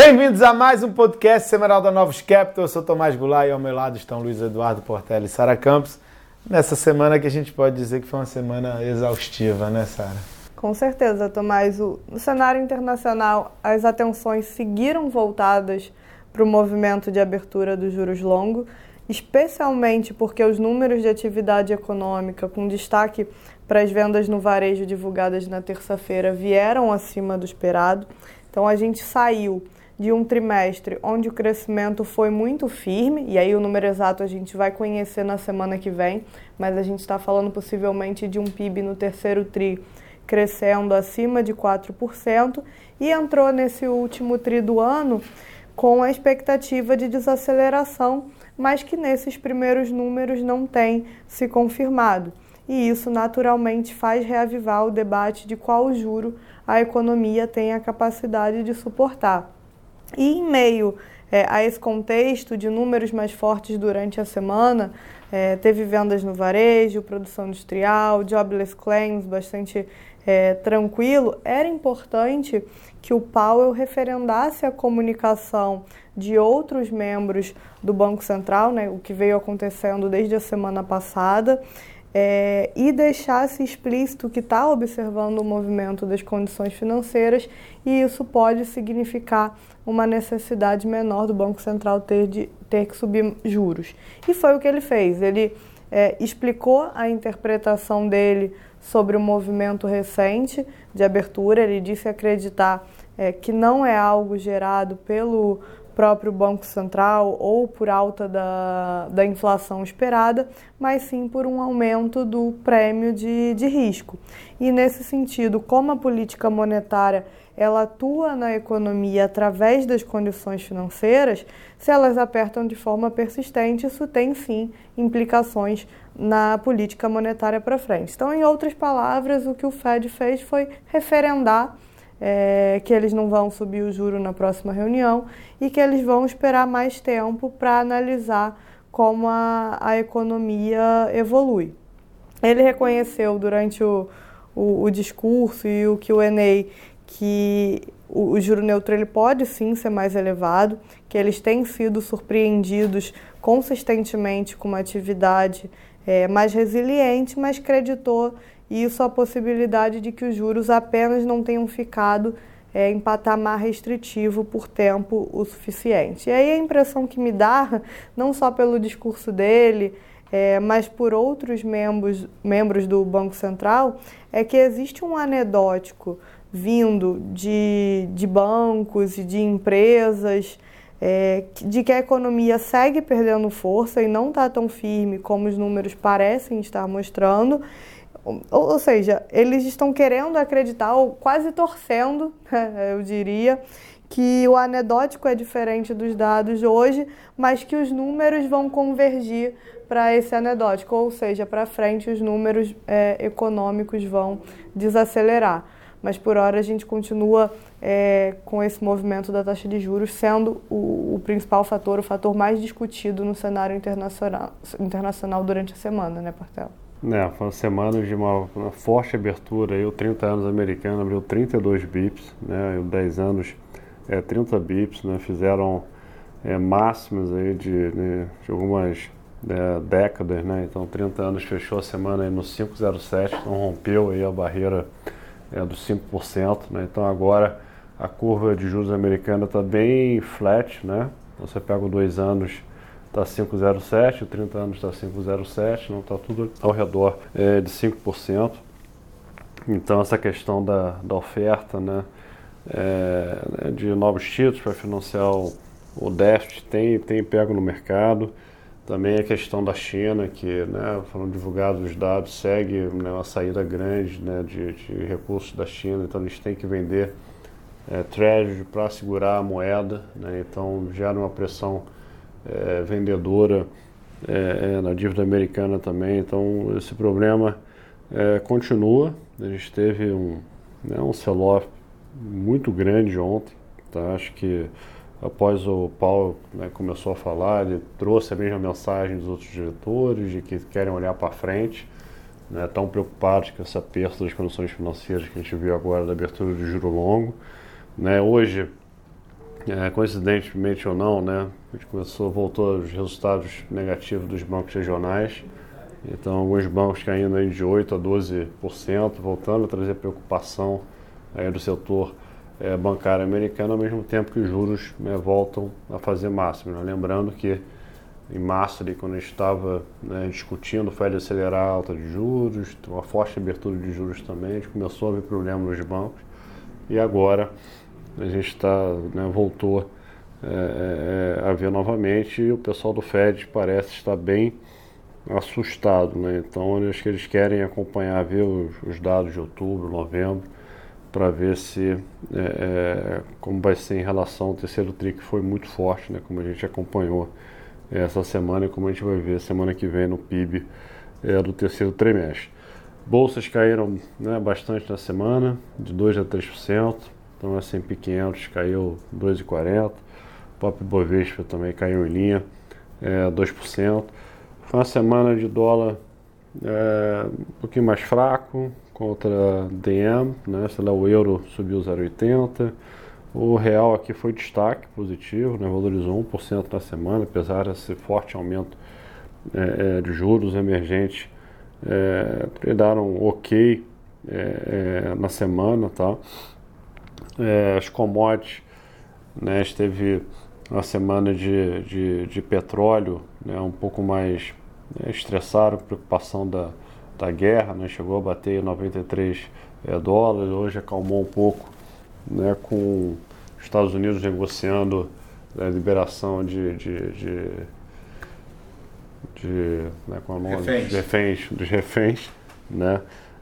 Bem-vindos a mais um podcast semanal da Novos Capital. Eu sou Tomás Goulart e ao meu lado estão Luiz Eduardo Portela e Sara Campos. Nessa semana que a gente pode dizer que foi uma semana exaustiva, né, Sara? Com certeza, Tomás. No cenário internacional, as atenções seguiram voltadas para o movimento de abertura dos juros longos, especialmente porque os números de atividade econômica, com destaque para as vendas no varejo divulgadas na terça-feira, vieram acima do esperado. Então, a gente saiu de um trimestre onde o crescimento foi muito firme, e aí o número exato a gente vai conhecer na semana que vem, mas a gente está falando possivelmente de um PIB no terceiro TRI crescendo acima de 4%, e entrou nesse último TRI do ano com a expectativa de desaceleração, mas que nesses primeiros números não tem se confirmado. E isso naturalmente faz reavivar o debate de qual juro a economia tem a capacidade de suportar. E em meio é, a esse contexto de números mais fortes durante a semana, é, teve vendas no varejo, produção industrial, jobless claims bastante é, tranquilo, era importante que o Powell referendasse a comunicação de outros membros do Banco Central, né, o que veio acontecendo desde a semana passada, é, e deixasse explícito que está observando o movimento das condições financeiras e isso pode significar uma necessidade menor do Banco Central ter, de, ter que subir juros. E foi o que ele fez. Ele é, explicou a interpretação dele sobre o movimento recente de abertura. Ele disse acreditar é, que não é algo gerado pelo próprio Banco Central ou por alta da, da inflação esperada, mas sim por um aumento do prêmio de, de risco. E nesse sentido, como a política monetária ela atua na economia através das condições financeiras, se elas apertam de forma persistente, isso tem sim implicações na política monetária para frente. Então, em outras palavras, o que o Fed fez foi referendar é, que eles não vão subir o juro na próxima reunião e que eles vão esperar mais tempo para analisar como a, a economia evolui. Ele reconheceu durante o, o, o discurso e o que o Enei que o, o juro neutro ele pode sim ser mais elevado, que eles têm sido surpreendidos consistentemente com uma atividade é, mais resiliente, mas creditou isso a possibilidade de que os juros apenas não tenham ficado é, em patamar restritivo por tempo o suficiente. E aí a impressão que me dá, não só pelo discurso dele, é, mas por outros membros, membros do Banco Central, é que existe um anedótico vindo de, de bancos e de empresas é, de que a economia segue perdendo força e não está tão firme como os números parecem estar mostrando ou seja, eles estão querendo acreditar, ou quase torcendo, eu diria, que o anedótico é diferente dos dados hoje, mas que os números vão convergir para esse anedótico, ou seja, para frente os números é, econômicos vão desacelerar. Mas por hora a gente continua é, com esse movimento da taxa de juros sendo o, o, principal fator, o fator mais discutido no cenário internacional, internacional durante a semana, né, Portela? É, foram semanas de uma, uma, forte abertura. O 30 anos americano abriu 32 bips, né, e o 10 anos é, 30 bips, né, fizeram é, máximas aí de, né, de algumas é, décadas, né, então 30 anos fechou a semana aí no 5,07, então rompeu aí a barreira é, dos 5%, né, então agora a curva de juros americana está bem flat, né, você pega dois anos está 5,07, o 30 anos está 5,07, não está tudo ao redor é, de 5%. Então essa questão da, da oferta né, é, né, de novos títulos para financiar o, o déficit tem, tem pego no mercado. Também a questão da China, que né, foram divulgados os dados, segue né, uma saída grande né, de, de recursos da China, então eles têm que vender é, para segurar a moeda, né, então gera uma pressão é, vendedora é, é, na dívida americana também. Então, esse problema é, continua. A gente teve um, né, um sell-off muito grande ontem. Tá? Acho que após o Paulo né, começou a falar, ele trouxe a mesma mensagem dos outros diretores de que querem olhar para frente, né, tão preocupados com essa perda das condições financeiras que a gente viu agora da abertura de juro longo. Né, hoje é, coincidentemente ou não, né, a gente começou, voltou os resultados negativos dos bancos regionais. Então, alguns bancos caindo aí de 8% a 12%, voltando a trazer preocupação aí do setor é, bancário americano, ao mesmo tempo que os juros né, voltam a fazer máximo. Né? Lembrando que em março, ali, quando a gente estava né, discutindo o Fed acelerar a alta de juros, uma forte abertura de juros também, a gente começou a ver problemas nos bancos. E agora a gente está, né, voltou é, é, a ver novamente e o pessoal do Fed parece estar bem assustado. Né? Então acho que eles querem acompanhar, ver os, os dados de outubro, novembro, para ver se é, é, como vai ser em relação ao terceiro TRI, que foi muito forte, né? como a gente acompanhou essa semana e como a gente vai ver semana que vem no PIB é, do terceiro trimestre. Bolsas caíram né, bastante na semana, de 2% a 3%. Então, a S&P 500 caiu 2,40%. Pop Bovespa também caiu em linha, é, 2%. Foi uma semana de dólar é, um pouquinho mais fraco contra DM, né? Sei lá, o euro subiu 0,80. O real aqui foi destaque positivo, né? valorizou 1% na semana, apesar desse forte aumento é, é, de juros emergentes. É, ok é, é, na semana, tá? É, as commodities, né? Esteve uma semana de, de, de petróleo, né? Um pouco mais né, estressaram, preocupação da, da guerra, né? chegou a bater 93 é, dólares, hoje acalmou um pouco né? com os Estados Unidos negociando a né, liberação de, de, de, de né, com a nome? Reféns. reféns, dos reféns, né?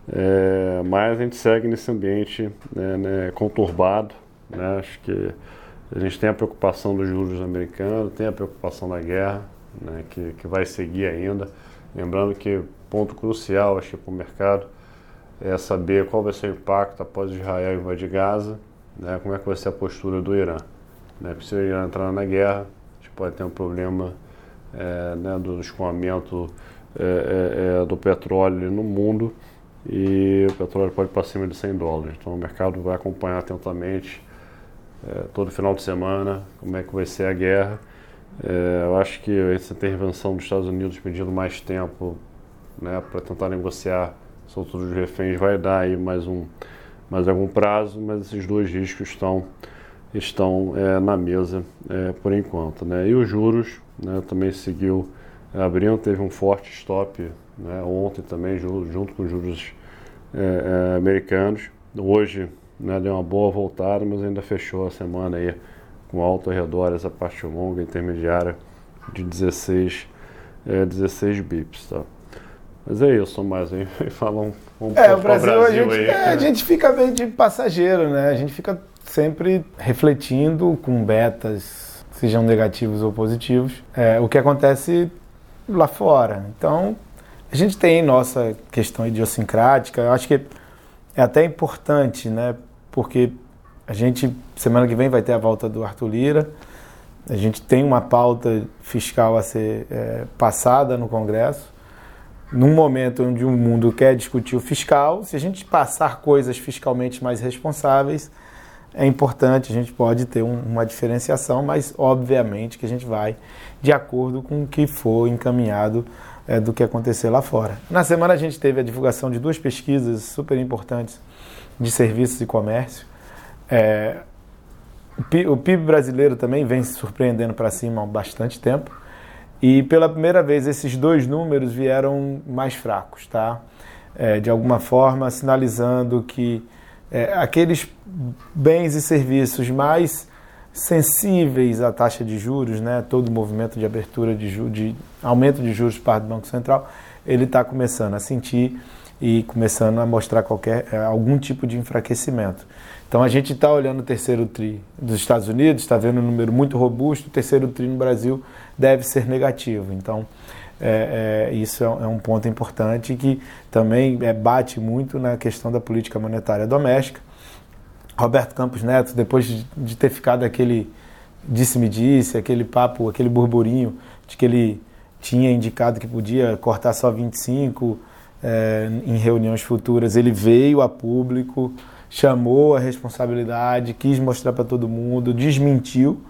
É, mas a gente segue nesse ambiente né, né, conturbado, né? acho que a gente tem a preocupação dos juros americanos, tem a preocupação da guerra, né, que, que vai seguir ainda. Lembrando que ponto crucial, acho para o mercado, é saber qual vai ser o impacto após Israel invadir Gaza, né, como é que vai ser a postura do Irã. Né, se o Irã entrar na guerra, a gente pode ter um problema é, do escoamento é, é, é, do petróleo no mundo e o petróleo pode ir para cima de 100 dólares. Então o mercado vai acompanhar atentamente é, todo final de semana como é que vai ser a guerra é, eu acho que essa intervenção dos Estados Unidos pedindo mais tempo né, para tentar negociar soltura dos reféns vai dar aí mais, um, mais algum prazo, mas esses dois riscos estão, estão é, na mesa é, por enquanto. Né? E os juros né, também seguiu abrindo, teve um forte stop né, ontem também, junto com os juros é, é, americanos. Hoje né, deu uma boa voltada, mas ainda fechou a semana aí com alto ao redor essa parte longa intermediária de 16, é, 16 bips. Tá? Mas é isso, mais aí fala um, um é, pouco o Brasil, Brasil a gente, aí. É, a gente fica bem de passageiro, né? A gente fica sempre refletindo com betas, sejam negativos ou positivos, é, o que acontece lá fora. Então, a gente tem nossa questão idiosincrática, eu acho que é até importante, né? Porque a gente, semana que vem, vai ter a volta do Arthur Lira. A gente tem uma pauta fiscal a ser é, passada no Congresso. Num momento onde o mundo quer discutir o fiscal, se a gente passar coisas fiscalmente mais responsáveis, é importante, a gente pode ter um, uma diferenciação, mas obviamente que a gente vai de acordo com o que for encaminhado é, do que acontecer lá fora. Na semana a gente teve a divulgação de duas pesquisas super importantes de serviços e comércio. É, o PIB brasileiro também vem se surpreendendo para cima há bastante tempo. E pela primeira vez esses dois números vieram mais fracos, tá? É, de alguma forma sinalizando que é, aqueles bens e serviços mais sensíveis à taxa de juros, né, todo o movimento de abertura de, de aumento de juros para o Banco Central, ele está começando a sentir e começando a mostrar qualquer é, algum tipo de enfraquecimento. Então a gente está olhando o terceiro TRI dos Estados Unidos, está vendo um número muito robusto, o terceiro TRI no Brasil deve ser negativo. Então é, é, isso é, é, um ponto importante que também é, bate muito na questão da política monetária doméstica. Roberto Campos Neto, depois de, ter ficado aquele disse-me disse, aquele papo, aquele burburinho de que ele tinha indicado que podia cortar só 25 é, em reuniões futuras, ele veio a público chamou a responsabilidade, quis mostrar para todo mundo, desmentiu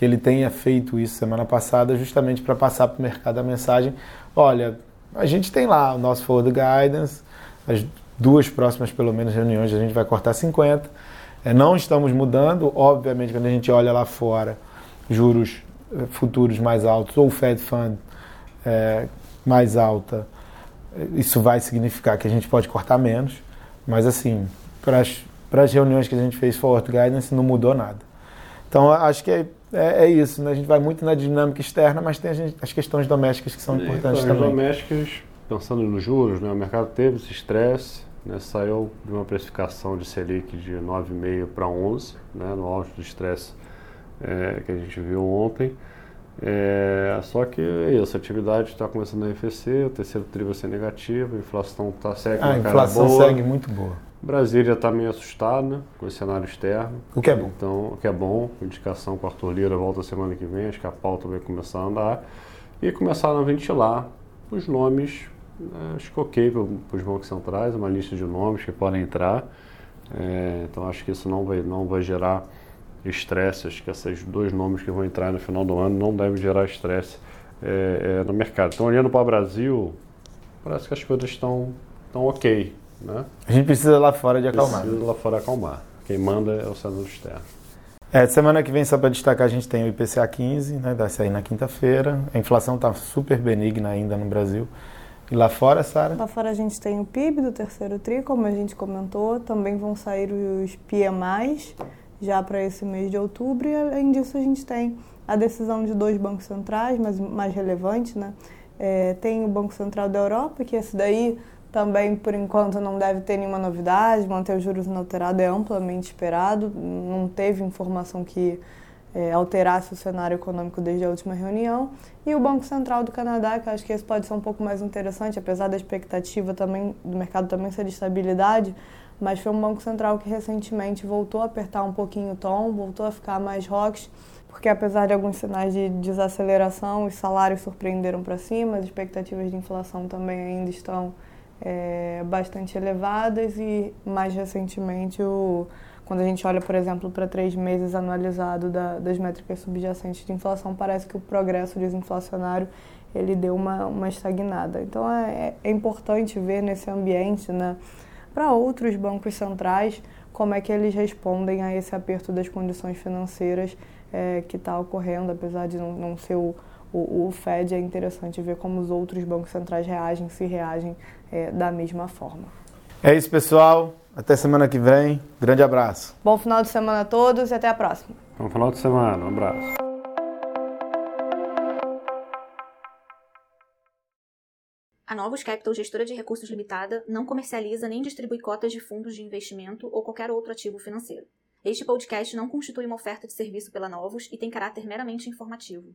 que ele tenha feito isso semana passada, justamente para passar para o mercado a mensagem: olha, a gente tem lá o nosso forward guidance, as duas próximas, pelo menos, reuniões a gente vai cortar 50. É, não estamos mudando, obviamente, quando a gente olha lá fora, juros eh, futuros mais altos ou Fed Fund é, mais alta, isso vai significar que a gente pode cortar menos, mas assim, para as reuniões que a gente fez forward guidance não mudou nada. Então acho que é, é, é isso, né? a gente vai muito na dinâmica externa, mas tem gente, as questões domésticas que são importantes também. As domésticas, pensando nos juros, né? o mercado teve esse estresse, né? saiu de uma precificação de Selic de 9,5 para 11, né? no auge do estresse é, que a gente viu ontem. É, só que é isso, a atividade está começando a arrefecer, o terceiro tri vai ser negativo, a inflação está segue A inflação boa. segue muito boa. Brasília está meio assustada com esse cenário externo. O que é bom. Então, o que é bom, indicação com o Arthur Lira volta semana que vem, acho que a pauta vai começar a andar. E começaram a ventilar os nomes, acho que ok para os bancos centrais, uma lista de nomes que podem entrar. É, então acho que isso não vai, não vai gerar estresse. Acho que esses dois nomes que vão entrar no final do ano não devem gerar estresse é, é, no mercado. Então, olhando para o Brasil, parece que as coisas estão, estão ok. Né? A gente precisa lá fora de acalmar. Precisa lá fora acalmar. Quem manda é o César externo. É, semana que vem, só para destacar, a gente tem o IPCA 15, né, vai sair na quinta-feira. A inflação está super benigna ainda no Brasil. E lá fora, Sara? Lá fora a gente tem o PIB do terceiro TRI, como a gente comentou. Também vão sair os PMIs já para esse mês de outubro. E além disso, a gente tem a decisão de dois bancos centrais, mas mais relevante, né? É, tem o Banco Central da Europa, que esse daí também, por enquanto, não deve ter nenhuma novidade, manter os juros inalterados é amplamente esperado, não teve informação que é, alterasse o cenário econômico desde a última reunião. E o Banco Central do Canadá, que acho que esse pode ser um pouco mais interessante, apesar da expectativa também do mercado também ser de estabilidade, mas foi um banco central que recentemente voltou a apertar um pouquinho o tom, voltou a ficar mais rocks, porque apesar de alguns sinais de desaceleração, os salários surpreenderam para cima, as expectativas de inflação também ainda estão é, bastante elevadas e mais recentemente o quando a gente olha, por exemplo, para três meses anualizado da, das métricas subjacentes de inflação, parece que o progresso desinflacionário ele deu uma, uma estagnada. Então é, é importante ver nesse ambiente, né, para outros bancos centrais, como é que eles respondem a esse aperto das condições financeiras é, que está ocorrendo, apesar de não, não ser o, o, o, Fed, é interessante ver como os outros bancos centrais reagem, se reagem é, da mesma forma. É isso, pessoal. Até semana que vem. Grande abraço. Bom final de semana a todos e até a próxima. Bom final de semana. Um abraço. A Novos Capital, gestora de recursos limitada, não comercializa nem distribui cotas de fundos de investimento ou qualquer outro ativo financeiro. Este podcast não constitui uma oferta de serviço pela Novos e tem caráter meramente informativo.